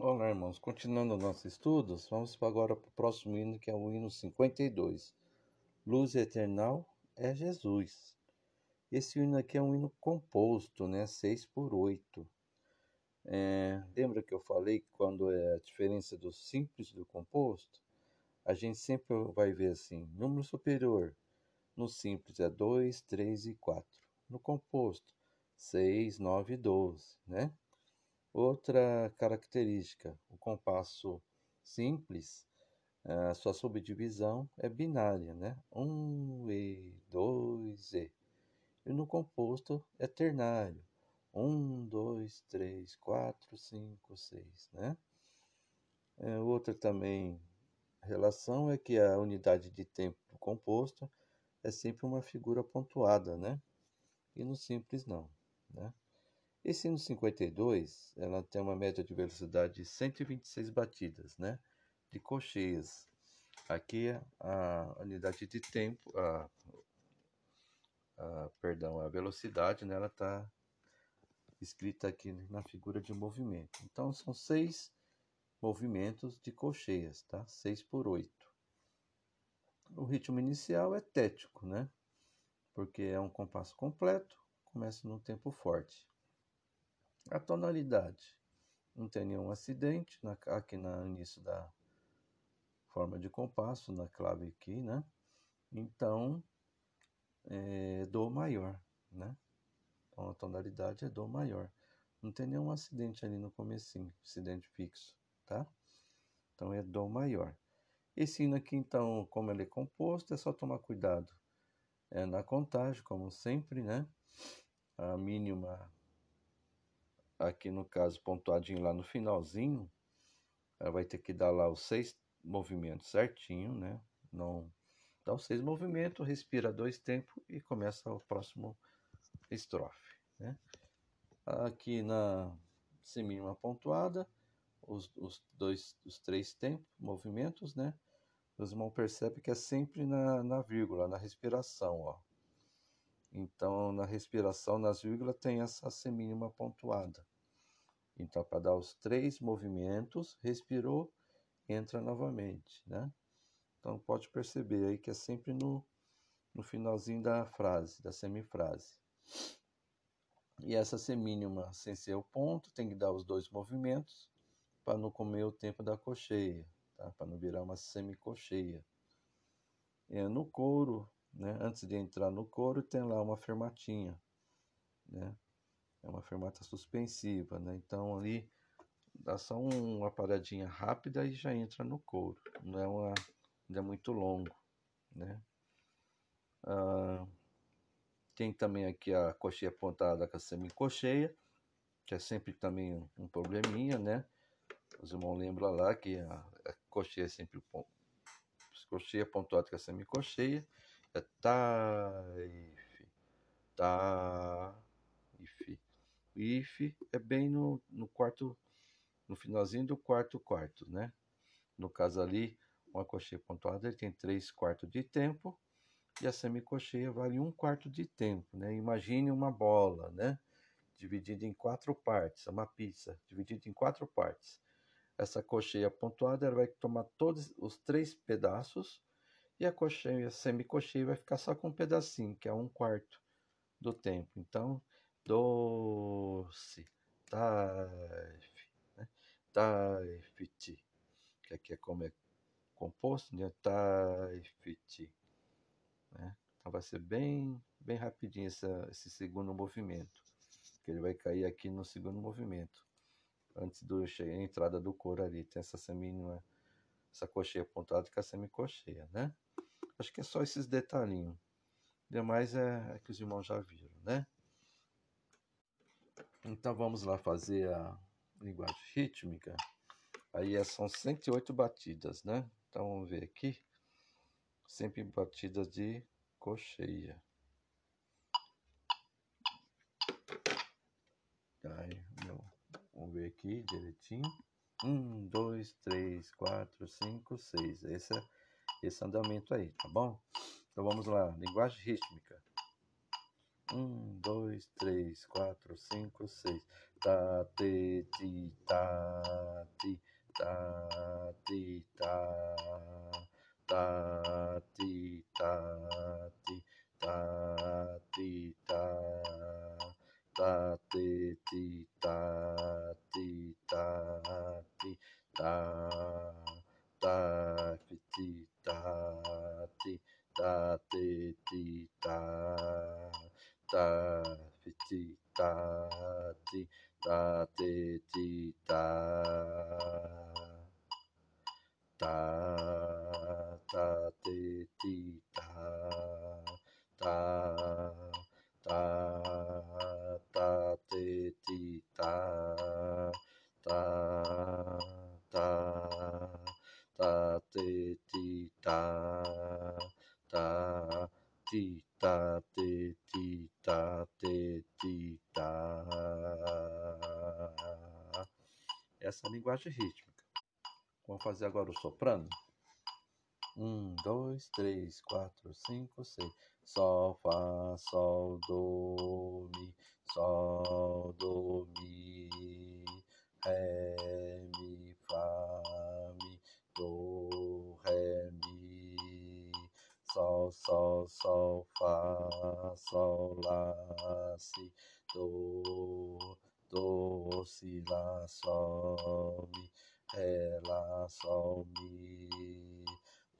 Olá, irmãos. Continuando nossos estudos, vamos agora para o próximo hino, que é o hino 52. Luz eternal é Jesus. Esse hino aqui é um hino composto, né? 6 por 8. É, lembra que eu falei que quando é a diferença do simples do composto? A gente sempre vai ver assim, número superior. No simples é 2, 3 e 4. No composto, 6, 9 e 12, né? Outra característica, o compasso simples, a sua subdivisão é binária, né? 1 e 2 e. E no composto é ternário. 1, 2, 3, 4, 5, 6, né? É, outra também relação é que a unidade de tempo do composto é sempre uma figura pontuada, né? E no simples não, né? Esse no 52, ela tem uma média de velocidade de 126 batidas, né? De cocheias. Aqui a unidade de tempo, a, a perdão, a velocidade, né? Ela está escrita aqui na figura de movimento. Então são seis movimentos de cocheias, tá? 6 por 8. O ritmo inicial é tético, né? Porque é um compasso completo, começa num tempo forte. A tonalidade. Não tem nenhum acidente na, aqui no início da forma de compasso, na clave aqui, né? Então, é Dó maior, né? Então, a tonalidade é Dó maior. Não tem nenhum acidente ali no comecinho, acidente fixo, tá? Então, é Dó maior. Esse hino aqui, então, como ele é composto, é só tomar cuidado é, na contagem, como sempre, né? A mínima aqui no caso pontuadinho lá no finalzinho, ela vai ter que dar lá os seis movimentos certinho, né? Não dá os seis movimentos, respira dois tempos e começa o próximo estrofe, né? Aqui na semínima pontuada, os, os dois, os três tempos, movimentos, né? Os irmãos percebem que é sempre na, na vírgula, na respiração, ó. Então, na respiração, nas vírgulas, tem essa semínima pontuada. Então, para dar os três movimentos, respirou, entra novamente, né? Então, pode perceber aí que é sempre no, no finalzinho da frase, da semifrase. E essa semínima, sem ser o ponto, tem que dar os dois movimentos para não comer o tempo da cocheia, tá? para não virar uma semicocheia. É, no couro, né? antes de entrar no couro, tem lá uma fermatinha. Né? É uma fermata suspensiva, né? Então ali dá só uma paradinha rápida e já entra no couro. Não é, uma, não é muito longo, né? Ah, tem também aqui a coxinha apontada com a semicocheia, que é sempre também um probleminha, né? Os irmãos lembram lá que a, a cocheia é sempre cocheia pontuada com a semicocheia. É taif, taif if é bem no, no quarto, no finalzinho do quarto quarto, né? No caso ali, uma cocheia pontuada ele tem três quartos de tempo e a semicocheia vale um quarto de tempo, né? Imagine uma bola, né? Dividida em quatro partes, é uma pizza dividida em quatro partes. Essa cocheia pontuada ela vai tomar todos os três pedaços e a cocheia a vai ficar só com um pedacinho, que é um quarto do tempo. Então, doce, taif, né? taifiti, que aqui é como é composto, né? taifiti, né? Então vai ser bem, bem rapidinho esse segundo movimento, que ele vai cair aqui no segundo movimento, antes do entrada do couro ali, tem essa semínima, essa cocheia pontuada com a semicocheia, né? Acho que é só esses detalhinhos. Demais é, é que os irmãos já viram, né? Então vamos lá fazer a linguagem rítmica. Aí é, são 108 batidas, né? Então vamos ver aqui. Sempre batidas de cocheia. Aí, meu, vamos ver aqui direitinho. Um, dois, três, quatro, cinco, seis. Esse é esse andamento aí, tá bom? Então vamos lá, linguagem rítmica. Um, dois, três, quatro, cinco, seis. Ta, te, ti, ta, ti. ta ti ta ta ti ta ta ti ta ta ta ti ti ta ta ta ta ti ti ta ta ta ta ti ti ta ta ti ta linguagem rítmica. Vamos fazer agora o soprano. Um, dois, três, quatro, cinco, seis. Sol, Fá, Sol, Do, Mi, Sol, Do, Mi, Ré, Mi, Fá, Mi, Do, Ré, Mi, Sol, Sol, Sol, Fá, Sol, Lá, Si, Do, Do, Si, Lá, Sol, Mi, Ré, Lá, Sol, Mi,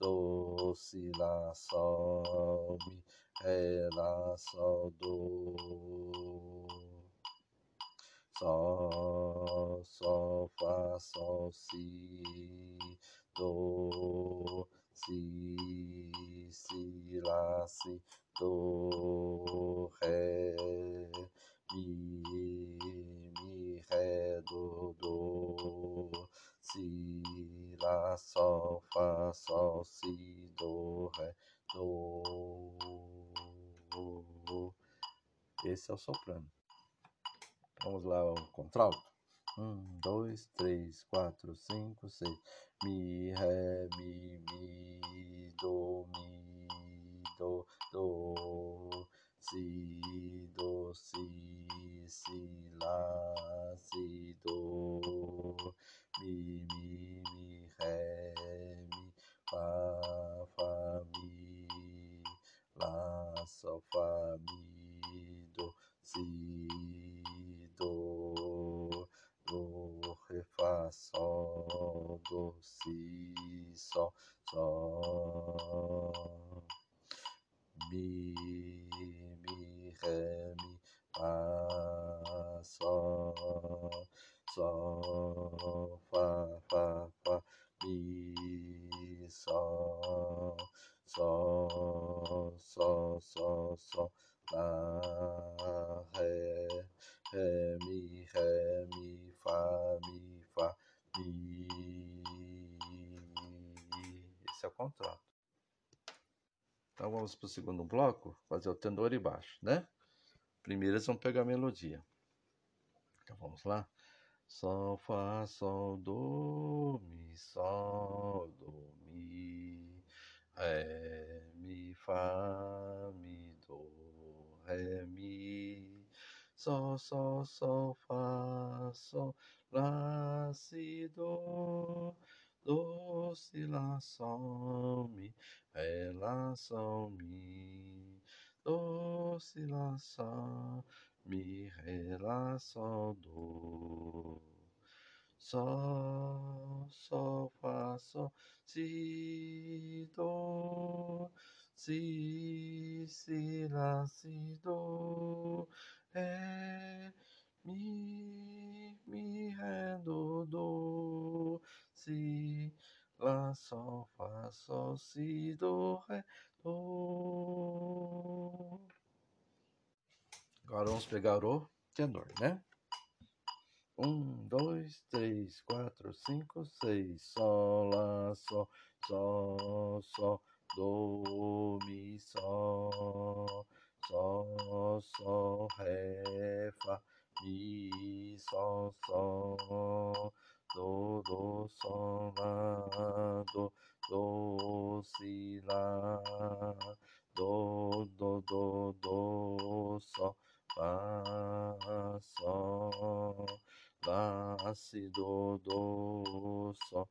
Do, Si, Lá, Sol, Mi, Ré, Lá, Sol, Do, Sol, Sol, Fá, Sol, Si, Do, Si, Si, Lá, Si, Do, Ré, Sol, Fá, Sol, Si, Do, Ré, Do. Esse é o soprano. Vamos lá ao contralto. Um, dois, três, quatro, cinco, seis. Mi, ré, mi, do, si, sol, sol, mi, mi, ré, mi, fá, sol, sol, fá, fá, fá, mi, sol, sol, sol, sol, sol, lá, ré, ré, mi, Então vamos para o segundo bloco, fazer o tenor e baixo, né? Primeiro eles vão pegar a melodia. Então vamos lá. Sol, Fá, Sol, Do, Mi, Sol, Do, Mi, Ré, Mi, Fá, Mi, Do, Ré, Mi, Sol, Sol, Sol, Fá, Sol, Lá, Si, Do, Do, Si, Lá, Sol, Mi, Ré, Lá, Sol, Mi, Do, Si, Lá, Mi, Ré, Lá, Sol, Do. Sol, Sol, Fá, Sol, Si, Do, Si, Si, Lá, Si, Do, Ré, Mi, Mi, Ré, Do, Do, Si, Lá, Sol, Fá, Sol, Si, Do, Ré, Do. Agora vamos pegar o tenor, né? Um, dois, três, quatro, cinco, seis. Sol, Lá, Sol, Sol, Sol, Do, Mi, Sol, Sol, Sol, Ré, Fá, Mi, Sol, Sol, Do, Do, Sol, Lá, Do, Do, Si, Lá, Do, Do, Do, Do, Sol, Fá, Sol, Lá, Si, do, do, sol,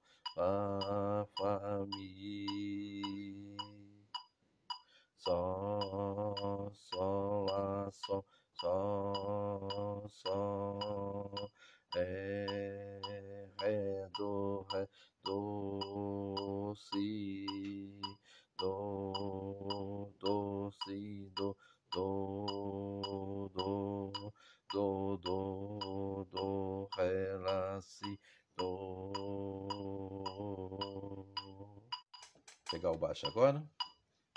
Pegar o baixo agora.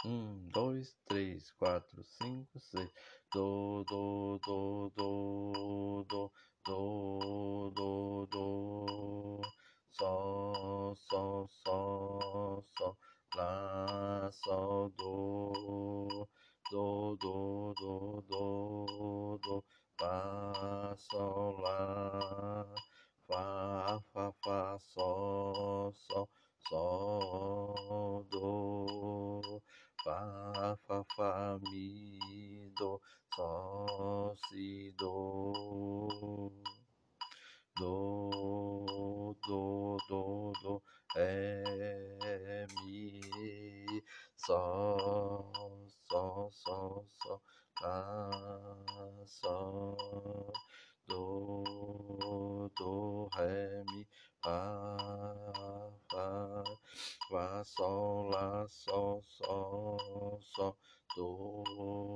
Um, dois, três, quatro, cinco, seis. Do, do, do, do, do, do, do, do. Sol, sol, sol, sol. Lá, sol, do. Do, do, do, do, do. Fá, sol, lá. Fá, fá, fá, sol, Sol, sol, sol, sol. Lá, sol. Do, do, ré, mi. Fá, fá. Fá, sol, lá, sol, sol, sol. Do.